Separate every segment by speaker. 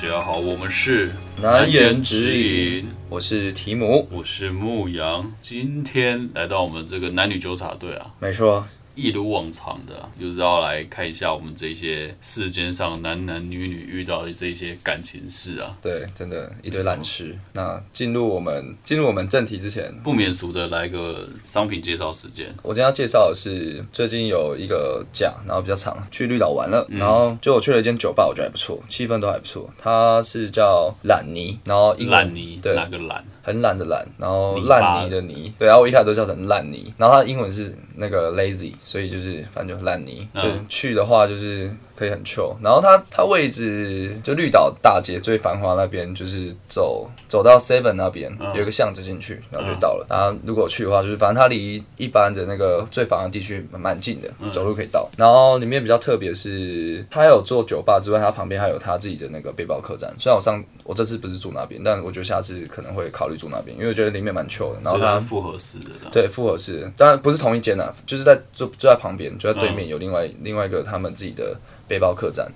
Speaker 1: 家好，我们是
Speaker 2: 难言之隐，我是提姆，
Speaker 1: 我是牧羊，今天来到我们这个男女纠察队啊，
Speaker 2: 没错。
Speaker 1: 一如往常的，就是要来看一下我们这些世间上男男女女遇到的这些感情事啊。
Speaker 2: 对，真的一堆烂事。那进入我们进入我们正题之前，
Speaker 1: 不免俗的来个商品介绍时间。
Speaker 2: 我今天要介绍的是最近有一个假，然后比较长，去绿岛玩了，然后就我去了一间酒吧，我觉得还不错，气氛都还不错。它是叫懒泥，然后
Speaker 1: 懒泥，
Speaker 2: 对，
Speaker 1: 哪个懒？
Speaker 2: 很懒的懒，然后烂泥的泥，对，然后我一开始都叫成烂泥，然后它的英文是那个 lazy，所以就是反正就烂泥，就去的话就是。可以很 chill，然后它它位置就绿岛大街最繁华那边，就是走走到 Seven 那边有一个巷子进去，然后就到了。然后如果去的话，就是反正它离一般的那个最繁华地区蛮近的，走路可以到。然后里面比较特别是，它有做酒吧之外，它旁边还有它自己的那个背包客栈。虽然我上我这次不是住那边，但我觉得下次可能会考虑住那边，因为我觉得里面蛮 chill 的。然后它
Speaker 1: 复合式的，
Speaker 2: 对复合式，当然不是同一间啊，就是在就就在旁边，就在对面有另外另外一个他们自己的。背包客栈，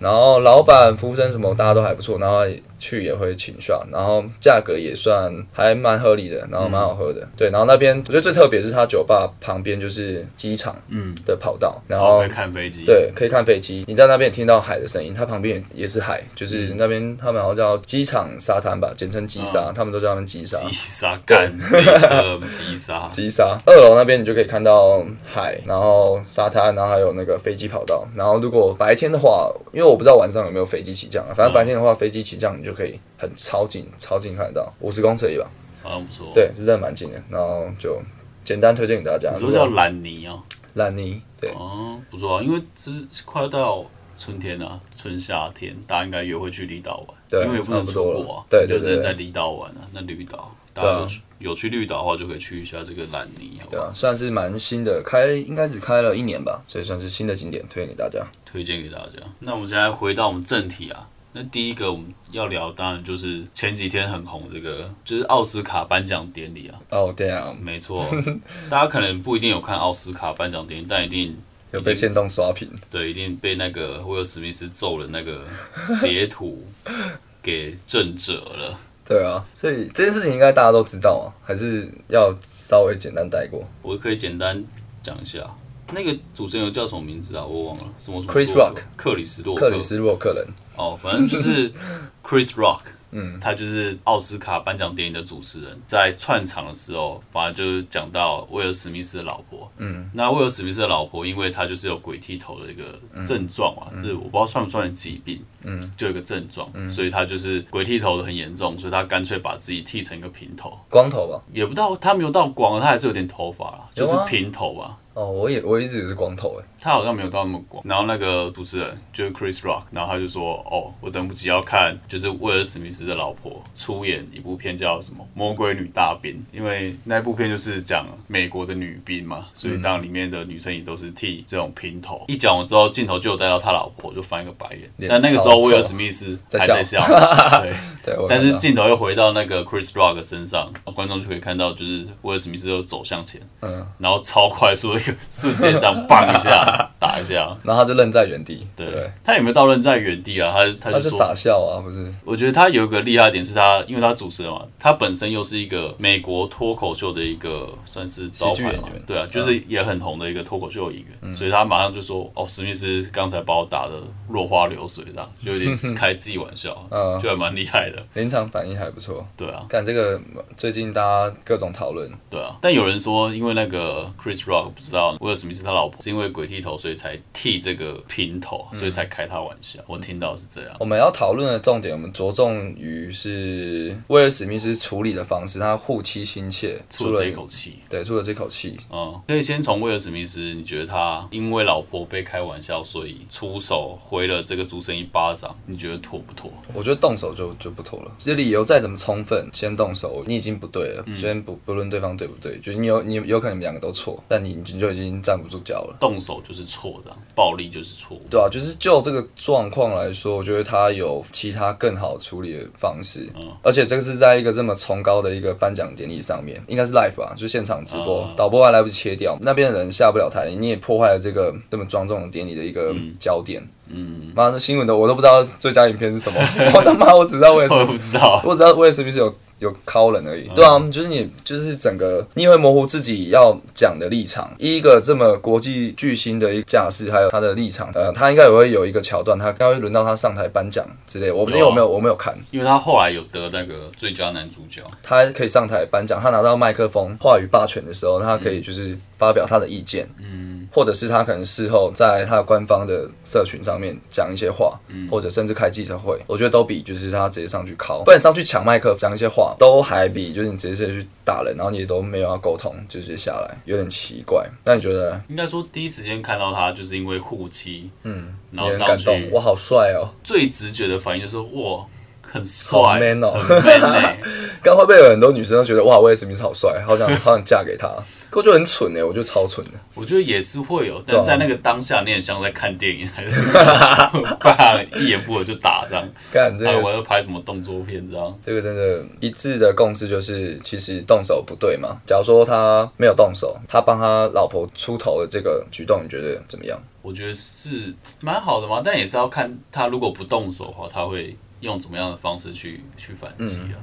Speaker 2: 然后老板、服务生什么，大家都还不错，然后。去也会请上，然后价格也算还蛮合理的，然后蛮好喝的。对，然后那边我觉得最特别是它酒吧旁边就是机场嗯的跑道，然后
Speaker 1: 可以看飞机。
Speaker 2: 对，可以看飞机。你在那边听到海的声音，它旁边也是海，就是那边他们好像叫机场沙滩吧，简称机沙，他们都叫他们机沙。
Speaker 1: 机沙干，机沙。
Speaker 2: 机沙。二楼那边你就可以看到海，然后沙滩，然后还有那个飞机跑道。然后如果白天的话，因为我不知道晚上有没有飞机起降啊，反正白天的话，飞机起降你就。就可以很超近，超近看得到，五十公尺吧，
Speaker 1: 好像不错。
Speaker 2: 对，是真的蛮近的。然后就简单推荐给大家。
Speaker 1: 都叫蓝泥哦，
Speaker 2: 蓝泥，对。
Speaker 1: 哦，不错啊，因为之快到春天了，春夏天，大家应该也会去离岛玩。
Speaker 2: 对，
Speaker 1: 因为也不能出国啊，
Speaker 2: 对，
Speaker 1: 就是在离岛玩啊。那绿岛，大家有去绿岛的话，就可以去一下这个蓝泥，
Speaker 2: 对啊，算是蛮新的，开应该只开了一年吧，所以算是新的景点，推荐给大家。
Speaker 1: 推荐给大家。那我们现在回到我们正题啊。那第一个我们要聊，当然就是前几天很红这个，就是奥斯卡颁奖典礼啊。
Speaker 2: 哦，对啊，
Speaker 1: 没错。大家可能不一定有看奥斯卡颁奖典礼，但一定
Speaker 2: 有被现动刷屏。
Speaker 1: 对，一定被那个威尔史密斯揍了那个截图给震折了。
Speaker 2: 对啊，所以这件事情应该大家都知道啊，还是要稍微简单带过。
Speaker 1: 我可以简单讲一下，那个主持人叫什么名字啊？我忘了，什么
Speaker 2: ？Chris Rock，
Speaker 1: 克里斯洛
Speaker 2: 克。里斯洛克人。
Speaker 1: 哦，反正就是 Chris Rock，嗯，他就是奥斯卡颁奖典礼的主持人，在串场的时候，反正就是讲到威尔史密斯的老婆，嗯，那威尔史密斯的老婆，因为他就是有鬼剃头的一个症状嘛，是我不知道算不算疾病，嗯，就有一个症状，所以他就是鬼剃头的很严重，所以他干脆把自己剃成一个平头，
Speaker 2: 光头吧，
Speaker 1: 也不到他没有到光，他还是有点头发，就是平头吧。
Speaker 2: 哦，我也我一直以为是光头诶，
Speaker 1: 他好像没有到那么光。然后那个主持人就是 Chris Rock，然后他就说：“哦，我等不及要看，就是威尔史密斯的老婆出演一部片叫什么《魔鬼女大兵》，因为那部片就是讲美国的女兵嘛，所以当里面的女生也都是剃这种平头。一讲完之后，镜头就有带到他老婆，就翻一个白眼。但那个时候威尔史密斯还在笑，对。对。但是镜头又回到那个 Chris Rock 身上，观众就可以看到，就是威尔史密斯又走向前，嗯，然后超快速的。瞬间这样 棒一下，打一下，
Speaker 2: 然后他就愣在原地。
Speaker 1: 对，他有没有到愣在原地啊？他
Speaker 2: 他就傻笑啊，不是？
Speaker 1: 我觉得他有一个厉害点是他，因为他主持人嘛，他本身又是一个美国脱口秀的一个算是
Speaker 2: 喜剧演员，
Speaker 1: 对啊，就是也很红的一个脱口秀演员，所以他马上就说：“哦，史密斯刚才把我打的落花流水，这样就有点开自己玩笑，嗯，就还蛮厉害的，
Speaker 2: 临场反应还不错。
Speaker 1: 对啊，
Speaker 2: 看这个最近大家各种讨论，
Speaker 1: 对啊，但有人说因为那个 Chris Rock 不知道。威尔史密斯他老婆是因为鬼剃头，所以才剃这个平头，所以才开他玩笑。我听到是这样。
Speaker 2: 我们要讨论的重点，我们着重于是威尔史密斯处理的方式，他护妻心切，
Speaker 1: 出了这口气。
Speaker 2: 对，出了这口气。
Speaker 1: 嗯，可以先从威尔史密斯，你觉得他因为老婆被开玩笑，所以出手回了这个主持人一巴掌，你觉得妥不妥？
Speaker 2: 我觉得动手就就不妥了。这理由再怎么充分，先动手，你已经不对了。先不不论对方对不对，就你有你有可能两个都错，但你你就。已经站不住脚了，
Speaker 1: 动手就是错的，暴力就是错误，
Speaker 2: 对啊，就是就这个状况来说，我觉得他有其他更好处理的方式，嗯，而且这个是在一个这么崇高的一个颁奖典礼上面，应该是 live 吧，就现场直播，导播还来不及切掉，那边的人下不了台，你也破坏了这个这么庄重的典礼的一个焦点。嗯，妈的新闻的我都不知道最佳影片是什么，我他妈我只知道
Speaker 1: 我也
Speaker 2: 史，
Speaker 1: 不知道。
Speaker 2: 我只知道我也是不是有有靠人而已。对啊，就是你就是整个你也会模糊自己要讲的立场。一个这么国际巨星的一个架势，还有他的立场，呃，他应该也会有一个桥段，他该会轮到他上台颁奖之类。我不因为我没有我没有看，
Speaker 1: 因为他后来有得那个最佳男主角，
Speaker 2: 他可以上台颁奖，他拿到麦克风话语霸权的时候，他可以就是发表他的意见，嗯，或者是他可能事后在他的官方的社群上面讲一些话，嗯，或者甚至开记者会，我觉得都比就是他直接上去敲，不然上去抢麦克讲一些话，都还比就是你直接去打人，然后你也都没有要沟通，就直接下来，有点奇怪。那你觉得
Speaker 1: 应该说第一时间看到他就是因为护妻，嗯，然后
Speaker 2: 很
Speaker 1: 上去
Speaker 2: 感动？我好帅哦！
Speaker 1: 最直觉的反应就是哇，很帅
Speaker 2: ，man 哦
Speaker 1: 很 man 欸
Speaker 2: 刚会不会有很多女生都觉得哇，威尔史密斯好帅，好想好想嫁给他？可我就很蠢哎，我觉得超蠢的。
Speaker 1: 我觉得也是会有，但在那个当下，你很像在看电影，还是 爸一言不合就打这样，
Speaker 2: 干这个
Speaker 1: 哎，我要拍什么动作片这样。
Speaker 2: 这个真的一致的共识就是，其实动手不对嘛。假如说他没有动手，他帮他老婆出头的这个举动，你觉得怎么样？
Speaker 1: 我觉得是蛮好的嘛，但也是要看他如果不动手的话，他会用怎么样的方式去去反击啊。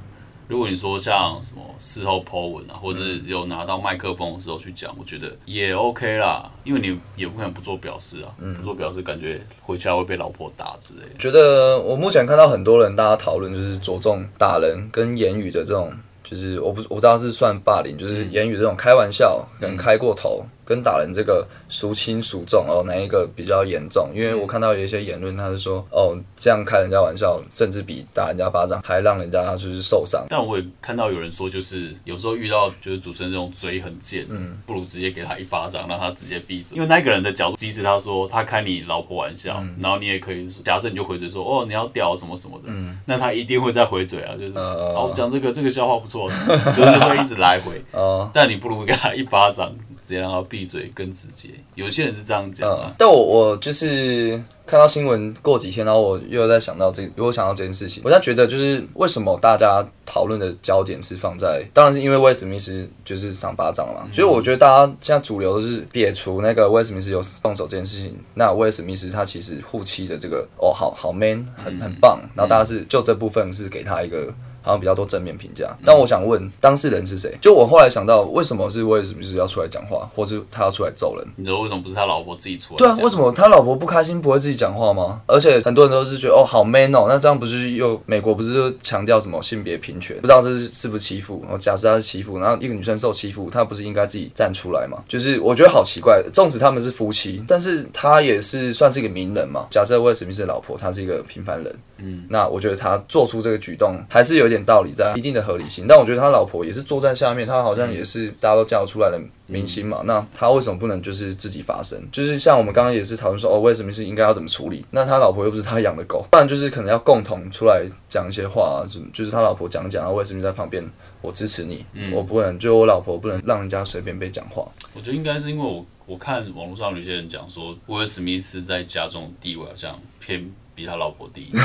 Speaker 1: 如果你说像什么事后 po 文啊，或者是有拿到麦克风的时候去讲，我觉得也 OK 啦，因为你也不可能不做表示啊，不做表示感觉回家会被老婆打之类的。
Speaker 2: 觉得我目前看到很多人大家讨论就是着重打人跟言语的这种，就是我不我不知道是算霸凌，就是言语这种开玩笑，可能开过头。跟打人这个孰轻孰重哦，哪一个比较严重？因为我看到有一些言论，他是说哦，这样开人家玩笑，甚至比打人家巴掌还让人家就是受伤。
Speaker 1: 但我也看到有人说，就是有时候遇到就是主持人这种嘴很贱，嗯，不如直接给他一巴掌，让他直接闭嘴。因为那个人的角度，即使他说他开你老婆玩笑，然后你也可以说，假设你就回嘴说哦你要屌什么什么的，嗯那他一定会再回嘴啊，就是哦讲这个这个笑话不错，就是会一直来回。
Speaker 2: 哦
Speaker 1: 但你不如给他一巴掌，直接让他闭嘴更直接。有些人是这样讲啊。
Speaker 2: 嗯，，但我我就是看到新闻过几天，然后我又在想到这，我想到这件事情，我现在觉得就是为什么大家讨论的焦点是放在，当然是因为威尔史密斯就是赏巴掌了嘛，所以我觉得大家现在主流都是撇除那个威尔史密斯有动手这件事情，那威尔史密斯他其实护妻的这个哦好好 man 很很棒，然后大家是就这部分是给他一个。好像比较多正面评价，但我想问当事人是谁？就我后来想到，为什么是威尔史密斯要出来讲话，或是他要出来揍人？
Speaker 1: 你说为什么不是他老婆自己出来
Speaker 2: 对啊，为什么他老婆不开心不会自己讲话吗？而且很多人都是觉得哦好 man 哦，那这样不是又美国不是就强调什么性别平权？不知道这是是不是欺负？然后假设他是欺负，然后一个女生受欺负，她不是应该自己站出来吗？就是我觉得好奇怪，纵使他们是夫妻，但是他也是算是一个名人嘛。假设威尔史密斯的老婆她是一个平凡人，嗯，那我觉得他做出这个举动还是有一点道理在，一定的合理性。但我觉得他老婆也是坐在下面，他好像也是大家都叫出来的明星嘛，那他为什么不能就是自己发声？就是像我们刚刚也是讨论说，哦，为什么是应该要怎么处理？那他老婆又不是他养的狗，不然就是可能要共同出来讲一些话、啊，就就是他老婆讲讲，然后威尔史密斯在旁边，我支持你，我不能就我老婆不能让人家随便被讲话。
Speaker 1: 我觉得应该是因为我我看网络上有些人讲说，威尔史密斯在家中地位好像偏比他老婆低，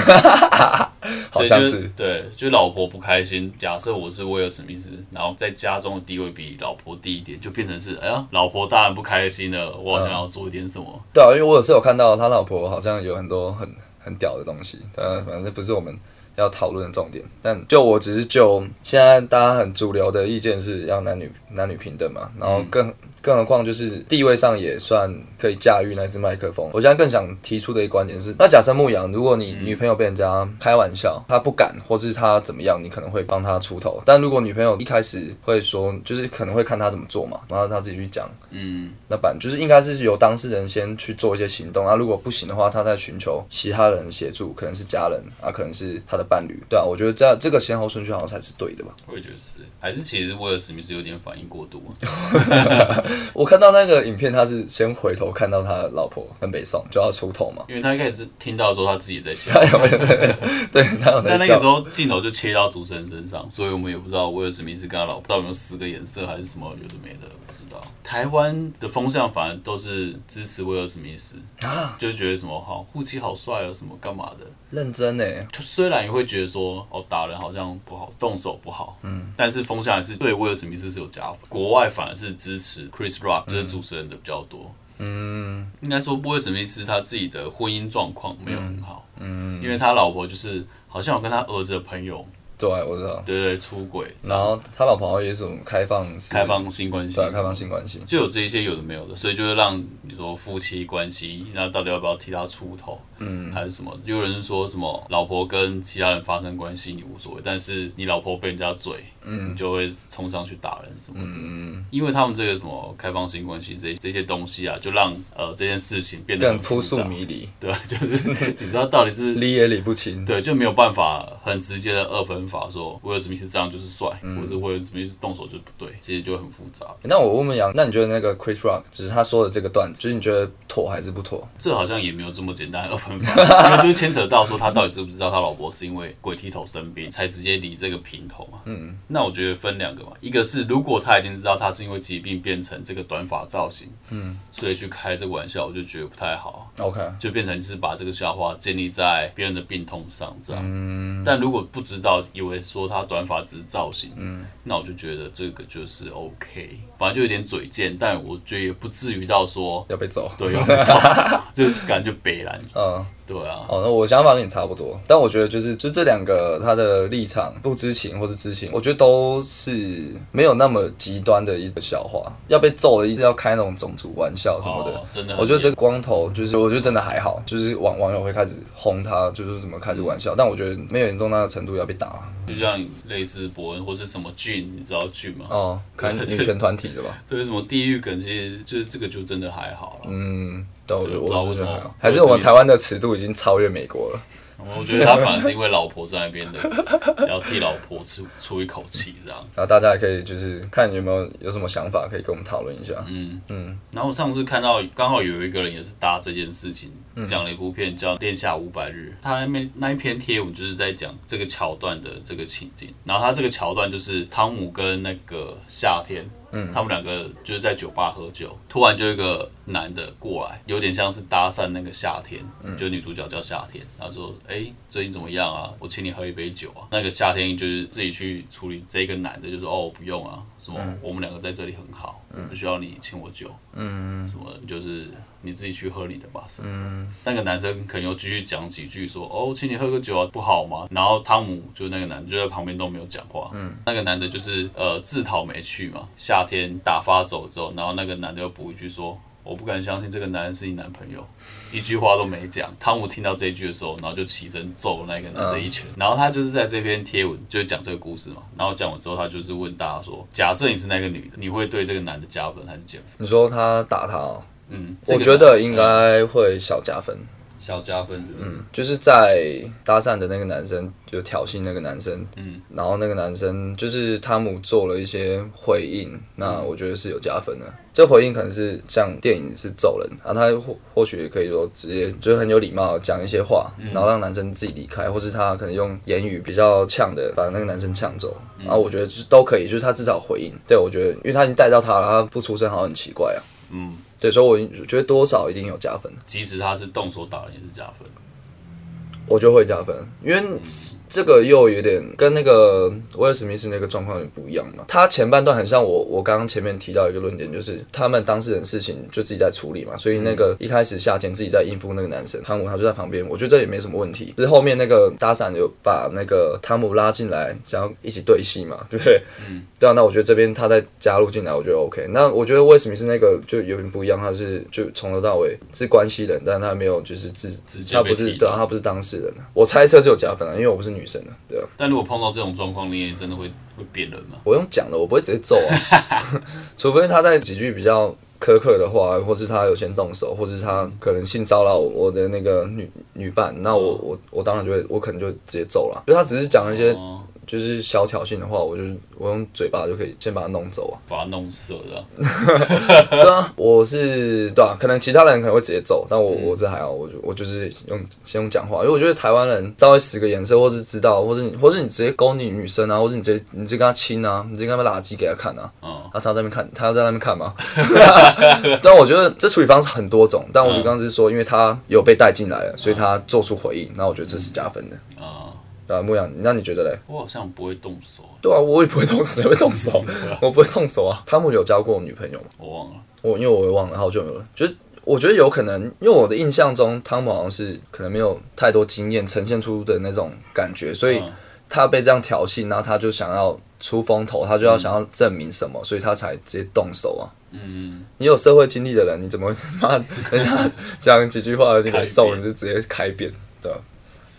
Speaker 2: 好像，
Speaker 1: 所以就是对，就老婆不开心。假设我是威尔史密斯，然后在家中的地位比老婆低一点，就变成是哎呀，老婆当然不开心了，我好像要做一点什么。
Speaker 2: 对啊，因为我有是有看到他老婆好像有很多很很屌的东西，呃，反正不是我们要讨论的重点。但就我只是就现在大家很主流的意见是要男女男女平等嘛，然后更。更何况就是地位上也算可以驾驭那只麦克风。我现在更想提出的一个观点是，那假设牧羊，如果你女朋友被人家开玩笑，她不敢，或是她怎么样，你可能会帮她出头。但如果女朋友一开始会说，就是可能会看她怎么做嘛，然后她自己去讲，
Speaker 1: 嗯，
Speaker 2: 那版就是应该是由当事人先去做一些行动啊，如果不行的话，他再寻求其他人协助，可能是家人啊，可能是他的伴侣，对啊，我觉得这样这个先后顺序好像才是对的吧。
Speaker 1: 我也觉得是，还是其实威尔史密斯有点反应过度啊。
Speaker 2: 我看到那个影片，他是先回头看到他老婆很北宋就要出头嘛，
Speaker 1: 因为他一开始听到说，他自己在笑？
Speaker 2: 对，他有在笑。
Speaker 1: 但那个时候镜头就切到主持人身上，所以我们也不知道威尔史密斯跟他老婆到底有没有四个颜色，还是什么有的没的，不知道。台湾的风向反而都是支持威尔史密斯，
Speaker 2: 啊
Speaker 1: 就是觉得什么好护妻好帅啊，什么干嘛的。
Speaker 2: 认真呢，
Speaker 1: 就虽然也会觉得说，哦，打人好像不好，动手不好，嗯，但是风向还是对威尔史密斯是有加分。国外反而是支持 Chris Rock，就是主持人的比较多。嗯，应该说威尔史密斯他自己的婚姻状况没有很好，嗯，因为他老婆就是好像有跟他儿子的朋友。
Speaker 2: 对，我知道。
Speaker 1: 对对，出轨。
Speaker 2: 然后他老婆好像也是种开放
Speaker 1: 开放性关系，
Speaker 2: 对，开放性关系，
Speaker 1: 就有这些有的没有的，所以就是让你说夫妻关系，那到底要不要替他出头？嗯，还是什么？有人说什么老婆跟其他人发生关系你无所谓，但是你老婆被人家嘴，嗯，你就会冲上去打人什么的。嗯因为他们这个什么开放性关系这这些东西啊，就让呃这件事情变得
Speaker 2: 更扑朔迷离。
Speaker 1: 对，就是你知道到底是
Speaker 2: 理也理不清。
Speaker 1: 对，就没有办法很直接的二分法说威尔史密斯这样就是帅，或者威尔史密斯动手就是不对，其实就很复杂。
Speaker 2: 那我问问杨，那你觉得那个 Chris Rock 就是他说的这个段子，就是你觉得妥还是不妥？
Speaker 1: 这好像也没有这么简单二分。因为就是牵扯到说他到底知不知道他老婆是因为鬼剃头生病才直接理这个平头嘛？嗯，那我觉得分两个嘛，一个是如果他已经知道他是因为疾病变成这个短发造型，嗯，所以去开这个玩笑，我就觉得不太好。
Speaker 2: OK，
Speaker 1: 就变成是把这个笑话建立在别人的病痛上这样。嗯，但如果不知道，以为说他短发只是造型，嗯，那我就觉得这个就是 OK，反正就有点嘴贱，但我觉得也不至于到说
Speaker 2: 要被揍，
Speaker 1: 对，要被揍，就感觉北蓝，嗯。对啊，
Speaker 2: 哦，那我想法跟你差不多，但我觉得就是就这两个他的立场不知情或是知情，我觉得都是没有那么极端的一个笑话，要被揍的一定要开那种种族玩笑什么的，
Speaker 1: 真的，
Speaker 2: 我觉得这个光头就是我觉得真的还好，就是网网友会开始轰他，就是怎么开这玩笑，但我觉得没有严重到那个程度要被打，
Speaker 1: 就像类似伯恩或是什么俊，你知道俊吗？
Speaker 2: 哦，看女权团体的吧？
Speaker 1: 对，什么地狱梗，其实就是这个就真的还好了，嗯。
Speaker 2: 都我觉得还是我们台湾的尺度已经超越美国了。
Speaker 1: 我觉得他反而是因为老婆在那边的，要替老婆出出一口气这样。
Speaker 2: 然后大家也可以就是看有没有有什么想法，可以跟我们讨论一下。
Speaker 1: 嗯嗯。然后上次看到刚好有一个人也是搭这件事情，讲了一部片叫《恋下五百日》，他那边那一篇贴文就是在讲这个桥段的这个情景。然后他这个桥段就是汤姆跟那个夏天。嗯，他们两个就是在酒吧喝酒，突然就一个男的过来，有点像是搭讪那个夏天，就女主角叫夏天，然后说：“哎，最近怎么样啊？我请你喝一杯酒啊。”那个夏天就是自己去处理这个男的，就说：“哦，不用啊，什么我们两个在这里很好，不需要你请我酒，嗯，什么就是。”你自己去喝你的吧。嗯，那个男生可能又继续讲几句，说：“哦，请你喝个酒啊，不好吗？”然后汤姆就那个男的就在旁边都没有讲话。嗯，那个男的就是呃自讨没趣嘛。夏天打发走之后，然后那个男的又补一句说：“我不敢相信这个男人是你男朋友。”一句话都没讲。汤姆听到这一句的时候，然后就起身揍那个男的一拳。然后他就是在这篇贴文就是讲这个故事嘛。然后讲完之后，他就是问大家说：“假设你是那个女的，你会对这个男的加分还是减分？”
Speaker 2: 你说他打他。嗯，我觉得应该会小加分，
Speaker 1: 小加分是不是？嗯，
Speaker 2: 就是在搭讪的那个男生就挑衅那个男生，嗯，然后那个男生就是汤姆做了一些回应，那我觉得是有加分的。这回应可能是像电影是揍人啊，他或或许也可以说直接就很有礼貌讲一些话，然后让男生自己离开，或是他可能用言语比较呛的把那个男生呛走，然后我觉得就是都可以，就是他至少回应。对我觉得，因为他已经带到他了，他不出声好像很奇怪啊。嗯。对，所以我觉得多少一定有加分，
Speaker 1: 即使他是动手打人也是加分，
Speaker 2: 我就会加分，因为。这个又有点跟那个威尔史密斯那个状况有点不一样嘛。他前半段很像我，我刚刚前面提到一个论点，就是他们当事人事情就自己在处理嘛。所以那个一开始夏天自己在应付那个男生汤姆，他就在旁边，我觉得这也没什么问题。是后面那个搭讪有把那个汤姆拉进来，想要一起对戏嘛，对不对？嗯。对啊，那我觉得这边他再加入进来，我觉得 OK。那我觉得威尔史密斯那个就有点不一样，他是就从头到尾是关系人，但他没有就是自他不是对啊，他不是当事人。我猜测是有加分啊，因为我不是女生啊，对啊。
Speaker 1: 但如果碰到这种状况，你也真的会会变人吗？
Speaker 2: 我用讲的，我不会直接揍啊，除非他在几句比较苛刻的话，或是他有先动手，或是他可能性骚扰我的那个女女伴，那我我我当然就会，我可能就直接揍了，就他只是讲一些。就是小挑衅的话，我就是我用嘴巴就可以先把它弄走啊，
Speaker 1: 把它弄死了。
Speaker 2: 对啊，我是对啊，可能其他人可能会直接走，但我我这还好，我就我就是用先用讲话，因为我觉得台湾人稍微使个眼色，或是知道，或是你，或是你直接勾你女生啊，或者你直接你直接跟他亲啊，你直接跟他垃圾给他看啊，啊，他在那边看，他要在那边看吗？但我觉得这处理方式很多种，但我刚刚是说，因为他有被带进来了，所以他做出回应，那我觉得这是加分的啊。啊，牧羊，那你觉得嘞？
Speaker 1: 我好像不会动手。
Speaker 2: 对啊，我也不会动手，会动手。我不会动手啊。汤姆有交过女朋友吗？
Speaker 1: 我忘了。
Speaker 2: 我因为我也忘了好久没有了，就是我觉得有可能，因为我的印象中汤姆好像是可能没有太多经验呈现出的那种感觉，所以
Speaker 1: 嗯
Speaker 2: 他被这样挑衅，然后他就想要出风头，他就要想要证明什么，所以他才直接动手啊。
Speaker 1: 嗯，
Speaker 2: 你有社会经历的人，你怎么会 妈人家讲几句话你
Speaker 1: 开
Speaker 2: 没受，
Speaker 1: 扁
Speaker 2: 你就直接开扁，对吧？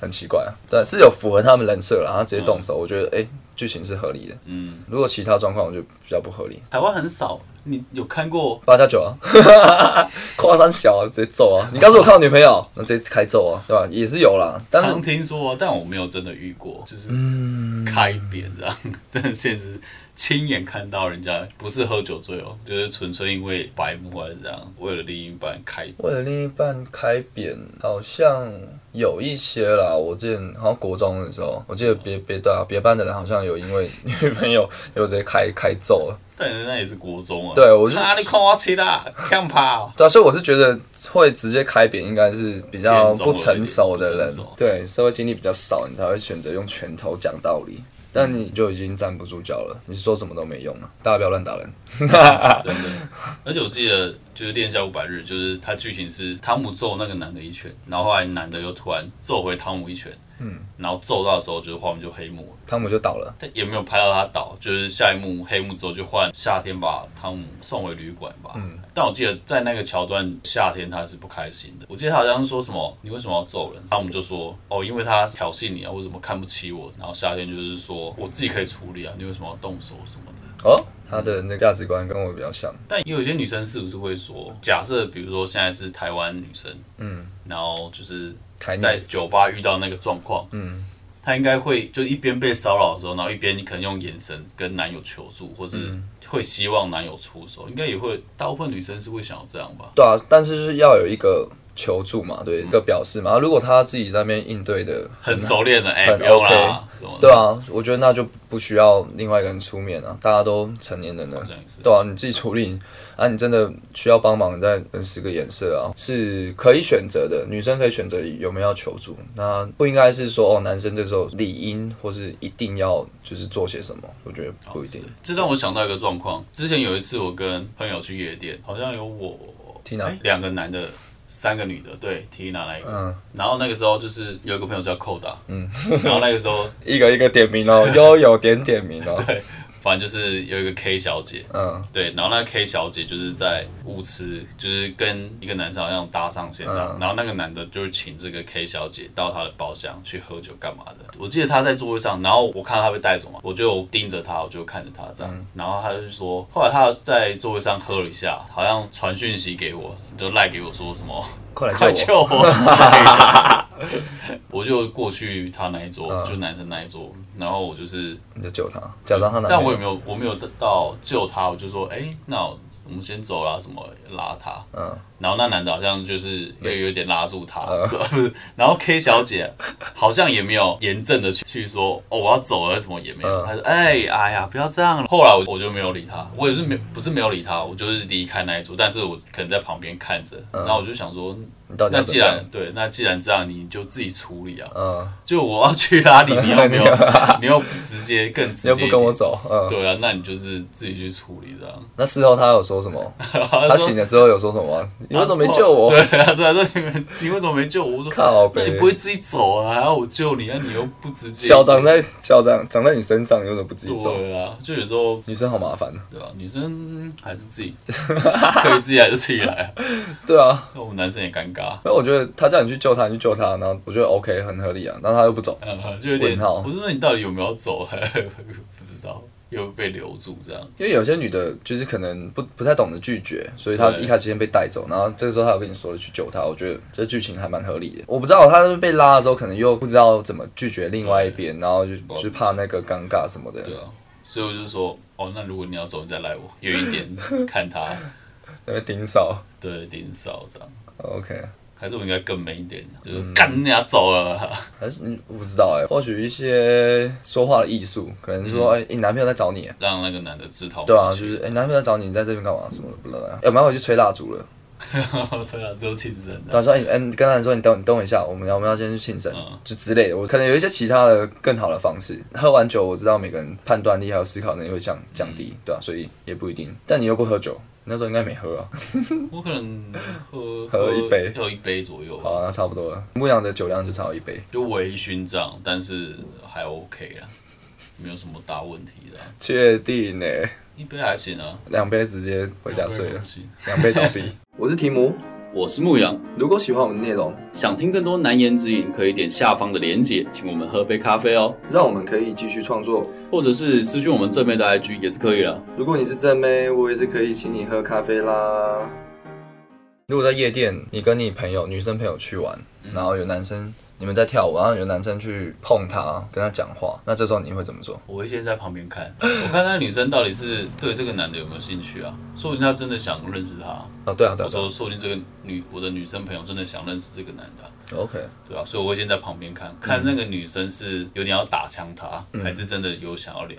Speaker 2: 很奇怪啊，对，是有符合他们人设了，然后直接动手，我觉得哎，剧、情是合理的。
Speaker 1: 嗯，
Speaker 2: 如果其他状况，我觉得比较不合理。
Speaker 1: 台湾很少，你有看过？
Speaker 2: 八加九啊，夸张小啊，直接揍啊！你告诉我看我女朋友，那直接开揍啊，对吧？也是有啦，但
Speaker 1: 常
Speaker 2: 是
Speaker 1: 听说，但我没有真的遇过，就是
Speaker 2: 嗯
Speaker 1: 开扁这样，真的现实亲眼看到人家不是喝酒醉哦，就是纯粹因为白目还是这样，为了另一半开。
Speaker 2: 为了另一半开扁，好像有一些啦。我之前好像国中的时候，我记得别别对啊，别班的人好像有因为女朋友 有直接开开揍了。
Speaker 1: 但人家也是国中啊，
Speaker 2: 对我就
Speaker 1: 啊，你看我起啦，看跑。
Speaker 2: 对啊，所以我是觉得会直接开扁，应该是比较不成熟的人对社会经历比较少，你才会选择用拳头讲道理。但你就已经站不住脚了，你说什么都没用了。大家不要乱打人。
Speaker 1: 真的。而且我记得就是《恋下五百日》，就是它剧情是汤姆揍那个男的一拳，然后后来男的又突然揍回汤姆一拳，嗯，然后揍到的时候就是画面就黑幕了，
Speaker 2: 汤姆就倒了。
Speaker 1: 但也没有拍到他倒，就是下一幕黑幕之后就换夏天把汤姆送回旅馆吧。嗯，但我记得在那个桥段，夏天他是不开心的。我记得他好像说什么：“你为什么要揍人？”汤姆就说：“哦，因为他挑衅你啊，为什么看不起我？”然后夏天就是说：“我自己可以处理啊，你为什么要动手什么的？”
Speaker 2: 哦，他的那个价值观跟我比较像。
Speaker 1: 但也有些女生是不是会说，假设比如说现在是台湾女生，嗯，然后就是
Speaker 2: 台
Speaker 1: 在酒吧遇到那个状况，嗯，她应该会就一边被骚扰的时候，然后一边可能用眼神跟男友求助，或是会希望男友出手，应该也会，大部分女生是会想要这样吧？
Speaker 2: 对啊，但是就是要有一个求助嘛，对，一个表示嘛。如果他自己在那边应对的
Speaker 1: 很熟练的，哎、
Speaker 2: 很 OK 对啊，我觉得那就不需要另外一个人出面啊，大家都成年人了对啊，你自己处理啊，你真的需要帮忙，再分十个颜色啊，是可以选择的，女生可以选择有没有要求助，那不应该是说哦，男生这时候理应或是一定要就是做些什么，我觉得不一定。
Speaker 1: 这让我想到一个状况，之前有一次我跟朋友去夜店，好像有我
Speaker 2: Tina
Speaker 1: 哎两个男的。三个女的，对，Tina 那一个，
Speaker 2: 嗯。
Speaker 1: 然后那个时候就是有一个朋友叫寇达，嗯，然后那个时候
Speaker 2: 一个一个点名哦，悠有点点名哦，
Speaker 1: 反正就是有一个 K 小姐，
Speaker 2: 嗯
Speaker 1: 对，然后那个 K 小姐就是在舞池，就是跟一个男生好像搭上线这样，
Speaker 2: 嗯
Speaker 1: 然后那个男的就是请这个 K 小姐到他的包厢去喝酒干嘛的。我记得他在座位上，然后我看到他被带走嘛，我就盯着他，我就看着他这样，
Speaker 2: 嗯
Speaker 1: 然后他就说，后来他在座位上喝了一下，好像传讯息给我，就赖给我说什么。
Speaker 2: 快来
Speaker 1: 快
Speaker 2: 救我，
Speaker 1: 救 我就过去他那一桌，
Speaker 2: 嗯。
Speaker 1: 就男生那一桌，然后我就是
Speaker 2: 你就救他，假装他男朋友。
Speaker 1: 但我也没有，我没有到救他，我就说，哎、那我们先走了，什么拉他，
Speaker 2: 嗯，
Speaker 1: 然后那男的好像就是又有点拉住他，不是，然后 K 小姐好像也没有严正的去去说，哦，我要走了，什么也没有，
Speaker 2: 嗯。
Speaker 1: 她说，哎，哎呀，不要这样了。后来我我就没有理他，我也是没不是没有理他，我就是离开那一桌，但是我可能在旁边看着，然后我就想说，
Speaker 2: 你到底
Speaker 1: 那既然对，那既然这样，你就自己处理啊。
Speaker 2: 嗯，
Speaker 1: 就我要去拉你，你又没有，你又不直接更直接
Speaker 2: 又，不跟我走，嗯，
Speaker 1: 对啊，那你就是自己去处理这样。
Speaker 2: 那事后他有说什么？他
Speaker 1: 他
Speaker 2: 醒了之后有说什么？你为什么没救我？
Speaker 1: 对，他说：“他说你们，你为什么没救我？”我说：“
Speaker 2: 靠
Speaker 1: 你不会自己走啊？还要我救你那？你又不直接。”
Speaker 2: 脚长在脚长长在你身上，你为什么不自己走？
Speaker 1: 对啊，就有时候
Speaker 2: 女生好麻烦。
Speaker 1: 对吧、女生还是自己 可以自己来就自己来啊，
Speaker 2: 对啊，
Speaker 1: 那我们男生也尴尬，
Speaker 2: 那我觉得他叫你去救他，你去救他，然后我觉得 OK 很合理啊，然后他又不走，
Speaker 1: 嗯，就有点。
Speaker 2: 问号
Speaker 1: 我就说你到底有没有走？还 不知道，又被留住这样。
Speaker 2: 因为有些女的就是可能不不太懂得拒绝，所以她一开始先被带走，然后这个时候她有跟你说了去救她，我觉得这剧情还蛮合理的。我不知道她被拉的时候可能又不知道怎么拒绝另外一边，然后就就怕那个尴尬什么的，
Speaker 1: 对啊，所以我就说，哦，那如果你要走，你再来我远一点看他，
Speaker 2: 在那边盯梢。
Speaker 1: 对，顶扫这样。
Speaker 2: OK，
Speaker 1: 还是我应该更 man 一点，就是
Speaker 2: 嗯
Speaker 1: 干人家走了。
Speaker 2: 还是嗯我不知道哎、或许一些说话的艺术，可能说哎、你男朋友在找你，
Speaker 1: 让那个男的自讨
Speaker 2: 对啊，就是哎、你男朋友在找你，你在这边干嘛什么的不知道，要不然回去吹蜡烛 了。
Speaker 1: 对啊，只有庆生的。
Speaker 2: 对啊，说哎、哎你跟他说你等你等我一下，我们要我们要先去庆生，
Speaker 1: 嗯
Speaker 2: 就之类的。我可能有一些其他的更好的方式。喝完酒，我知道每个人判断力还有思考能力会降降低，对啊，所以也不一定。但你又不喝酒，那时候应该没喝啊。
Speaker 1: 我可能喝
Speaker 2: 喝一杯
Speaker 1: 喝一杯左右吧，
Speaker 2: 好，那差不多了。牧羊的酒量就差一杯，
Speaker 1: 就微醺这样，但是还 OK 啦，没有什么大问题的啊、
Speaker 2: 确定呢？
Speaker 1: 一杯还行啊，
Speaker 2: 两杯直接回家睡了
Speaker 1: 两杯
Speaker 2: 倒闭。我是提姆，
Speaker 1: 我是牧羊，
Speaker 2: 如果喜欢我们的内容，
Speaker 1: 想听更多难言之隐，可以点下方的连结，请我们喝杯咖啡哦，
Speaker 2: 让我们可以继续创作。
Speaker 1: 或者是私讯我们正妹的 IG 也是可以的。
Speaker 2: 如果你是正妹，我也是可以请你喝咖啡啦。如果在夜店，你跟你朋友、女生朋友去玩，然后有男生你们在跳舞，然后有男生去碰她，跟她讲话，那这时候你会怎么做？
Speaker 1: 我会先在旁边看，我看那个女生到底是对这个男的有没有兴趣啊？说不定她真的想认识他。
Speaker 2: 哦，对啊，对啊，对
Speaker 1: 我说，说不定这个女我的女生朋友真的想认识这个男的啊、
Speaker 2: 啊 OK，
Speaker 1: 对啊，所以我会先在旁边看看那个女生是有点要打枪他，还是真的有想要聊。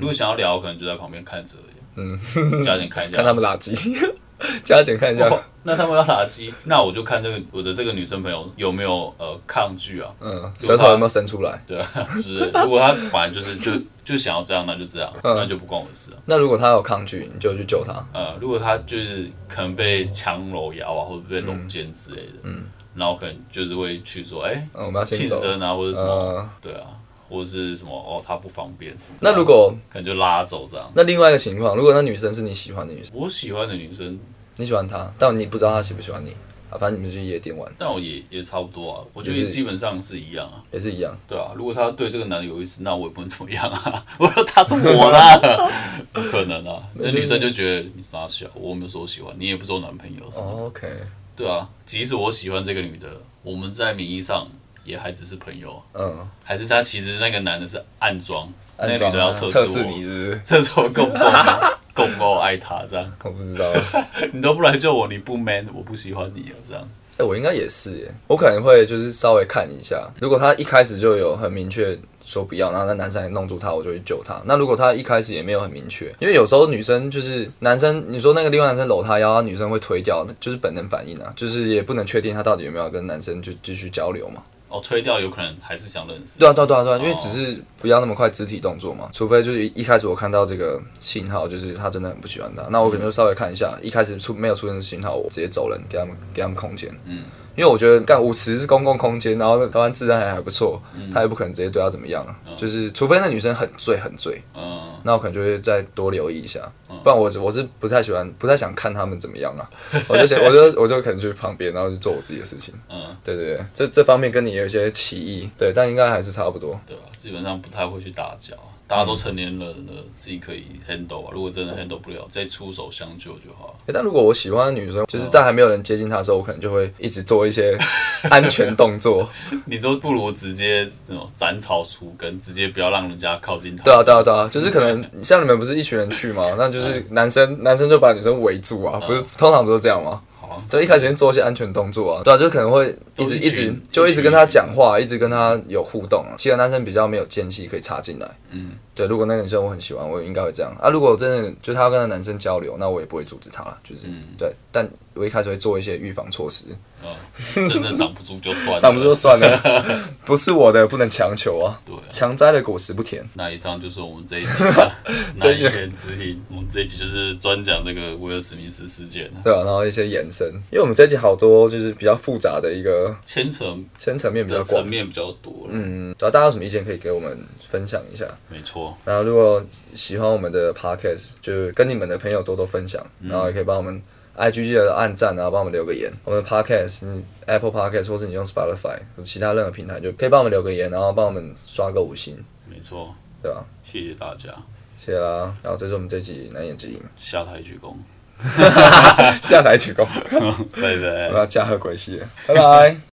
Speaker 1: 如果想要聊，我可能就在旁边看着而已。嗯，加点看一下，
Speaker 2: 看他们垃圾，加减看一下。
Speaker 1: 哦那他们要打击，那我就看这个我的这个女生朋友有没有呃抗拒啊？
Speaker 2: 嗯，舌头有没有伸出来？
Speaker 1: 对啊，之类的 如果她反正就是就就想要这样，那就这样，那就不关我的事啊。
Speaker 2: 那如果他有抗拒，你就去救他。
Speaker 1: 呃，如果她就是可能被强搂腰啊，或者被搂肩之类的，嗯，然后可能就是会去说，哎、
Speaker 2: 嗯，我们要先
Speaker 1: 庆
Speaker 2: 走。
Speaker 1: 生啊，或者什么，
Speaker 2: 呃，
Speaker 1: 对啊，或者是什么哦，她不方便什么。
Speaker 2: 那如果
Speaker 1: 可能就拉走这样。
Speaker 2: 那另外一个情况，如果那女生是你喜欢的女生，
Speaker 1: 我喜欢的女生，
Speaker 2: 你喜欢他，但你不知道他喜不喜欢你啊，反正你们去夜店玩
Speaker 1: 但我也也差不多啊，我觉得基本上是一样啊。
Speaker 2: 也是一样。
Speaker 1: 对啊，如果他对这个男的有意思，那我也不能怎么样啊。我说他是我的，不可能啊。那女生就觉得你傻小，我没有说我喜欢你，也不是我男朋友什么。
Speaker 2: 哦 OK，
Speaker 1: 对啊，即使我喜欢这个女的，我们在名义上也还只是朋友，
Speaker 2: 嗯，
Speaker 1: 还是他其实那个男的是暗装，那个女的要测
Speaker 2: 测
Speaker 1: 试我，
Speaker 2: 试你是不是？
Speaker 1: 测试我够不够够不够爱他这样。
Speaker 2: 我不知道。
Speaker 1: 你都不来救我，你不 man，我不喜欢你啊这样。
Speaker 2: 哎、我应该也是耶，我可能会就是稍微看一下，如果他一开始就有很明确说不要，然后那男生也弄住他，我就去救他。那如果他一开始也没有很明确，因为有时候女生就是男生，你说那个另外男生搂她腰，女生会推掉，那就是本能反应啊，就是也不能确定他到底有没有跟男生就继续交流嘛。
Speaker 1: 哦，推掉有可能还是想认识。
Speaker 2: 对啊，对啊，对啊，对啊，因为
Speaker 1: 哦
Speaker 2: 只是不要那么快肢体动作嘛，除非就是一开始我看到这个信号，就是他真的很不喜欢他，那我可能就稍微看一下，一开始出没有出现的信号，我直接走人，给他们给他们空间。
Speaker 1: 嗯，
Speaker 2: 因为我觉得干舞池是公共空间，然后台湾治安还还不错，他也不可能直接对他怎么样啊，就是除非那女生很醉很醉，
Speaker 1: 嗯，
Speaker 2: 那我可能就会再多留意一下，不然我是我是不太喜欢，不太想看他们怎么样啊，我就想我就我就可能去旁边，然后就做我自己的事情。
Speaker 1: 嗯，
Speaker 2: 对对对，这这方面跟你有一些歧义，对，但应该还是差不多。
Speaker 1: 对吧？基本上不太会去打架，大家都成年人了，自己可以 handle 啊。如果真的 handle 不了，再出手相救就好。
Speaker 2: 欸但如果我喜欢的女生，就是在还没有人接近她的时候，我可能就会一直做一些安全动作。
Speaker 1: 你说不如直接那种斩草除根，直接不要让人家靠近他。
Speaker 2: 对啊，对啊，对啊，就是可能像你们不是一群人去吗？那就是 男生男生就把女生围住啊，不是通常不都这样吗？
Speaker 1: 好像是。
Speaker 2: 对，一开始先做一些安全动作啊，对啊，就可能会一直一直就一直跟他讲话，一直跟他有互动啊。其他男生比较没有间隙可以插进来，
Speaker 1: 嗯，
Speaker 2: 对。如果那个女生我很喜欢，我应该会这样啊。如果真的就是他要跟那男生交流，那我也不会阻止他了，就是、
Speaker 1: 嗯
Speaker 2: 对。但我一开始会做一些预防措施，
Speaker 1: 嗯，真的挡不住就算了。
Speaker 2: 挡不住就算了，不是我的不能强求啊，
Speaker 1: 对啊。
Speaker 2: 强摘的果实不甜。
Speaker 1: 那以上就是我们这一集的 难言之隐。我们这一集就是专讲这个威尔史密斯事件，
Speaker 2: 对啊，然后一些延伸，因为我们这一集好多就是比较复杂的一个
Speaker 1: 牵扯
Speaker 2: 牵层面比较广
Speaker 1: 层，面比较多。
Speaker 2: 嗯，主要大家有什么意见可以给我们分享一下。
Speaker 1: 没错。
Speaker 2: 然后如果喜欢我们的 podcast，就跟你们的朋友多多分享，然后也可以帮我们 IG 记得按赞，然后帮我们留个言。我们的 podcast，你 Apple Podcast 或是你用 Spotify 或其他任何平台，就可以帮我们留个言，然后帮我们刷个五星，
Speaker 1: 没错，
Speaker 2: 对吧？
Speaker 1: 谢谢大家，
Speaker 2: 谢谢啦。然后这是我们这集难言之隐，
Speaker 1: 下台鞠躬，
Speaker 2: 下台鞠躬，
Speaker 1: 拜拜
Speaker 2: 我。要驾鹤归西了，拜拜。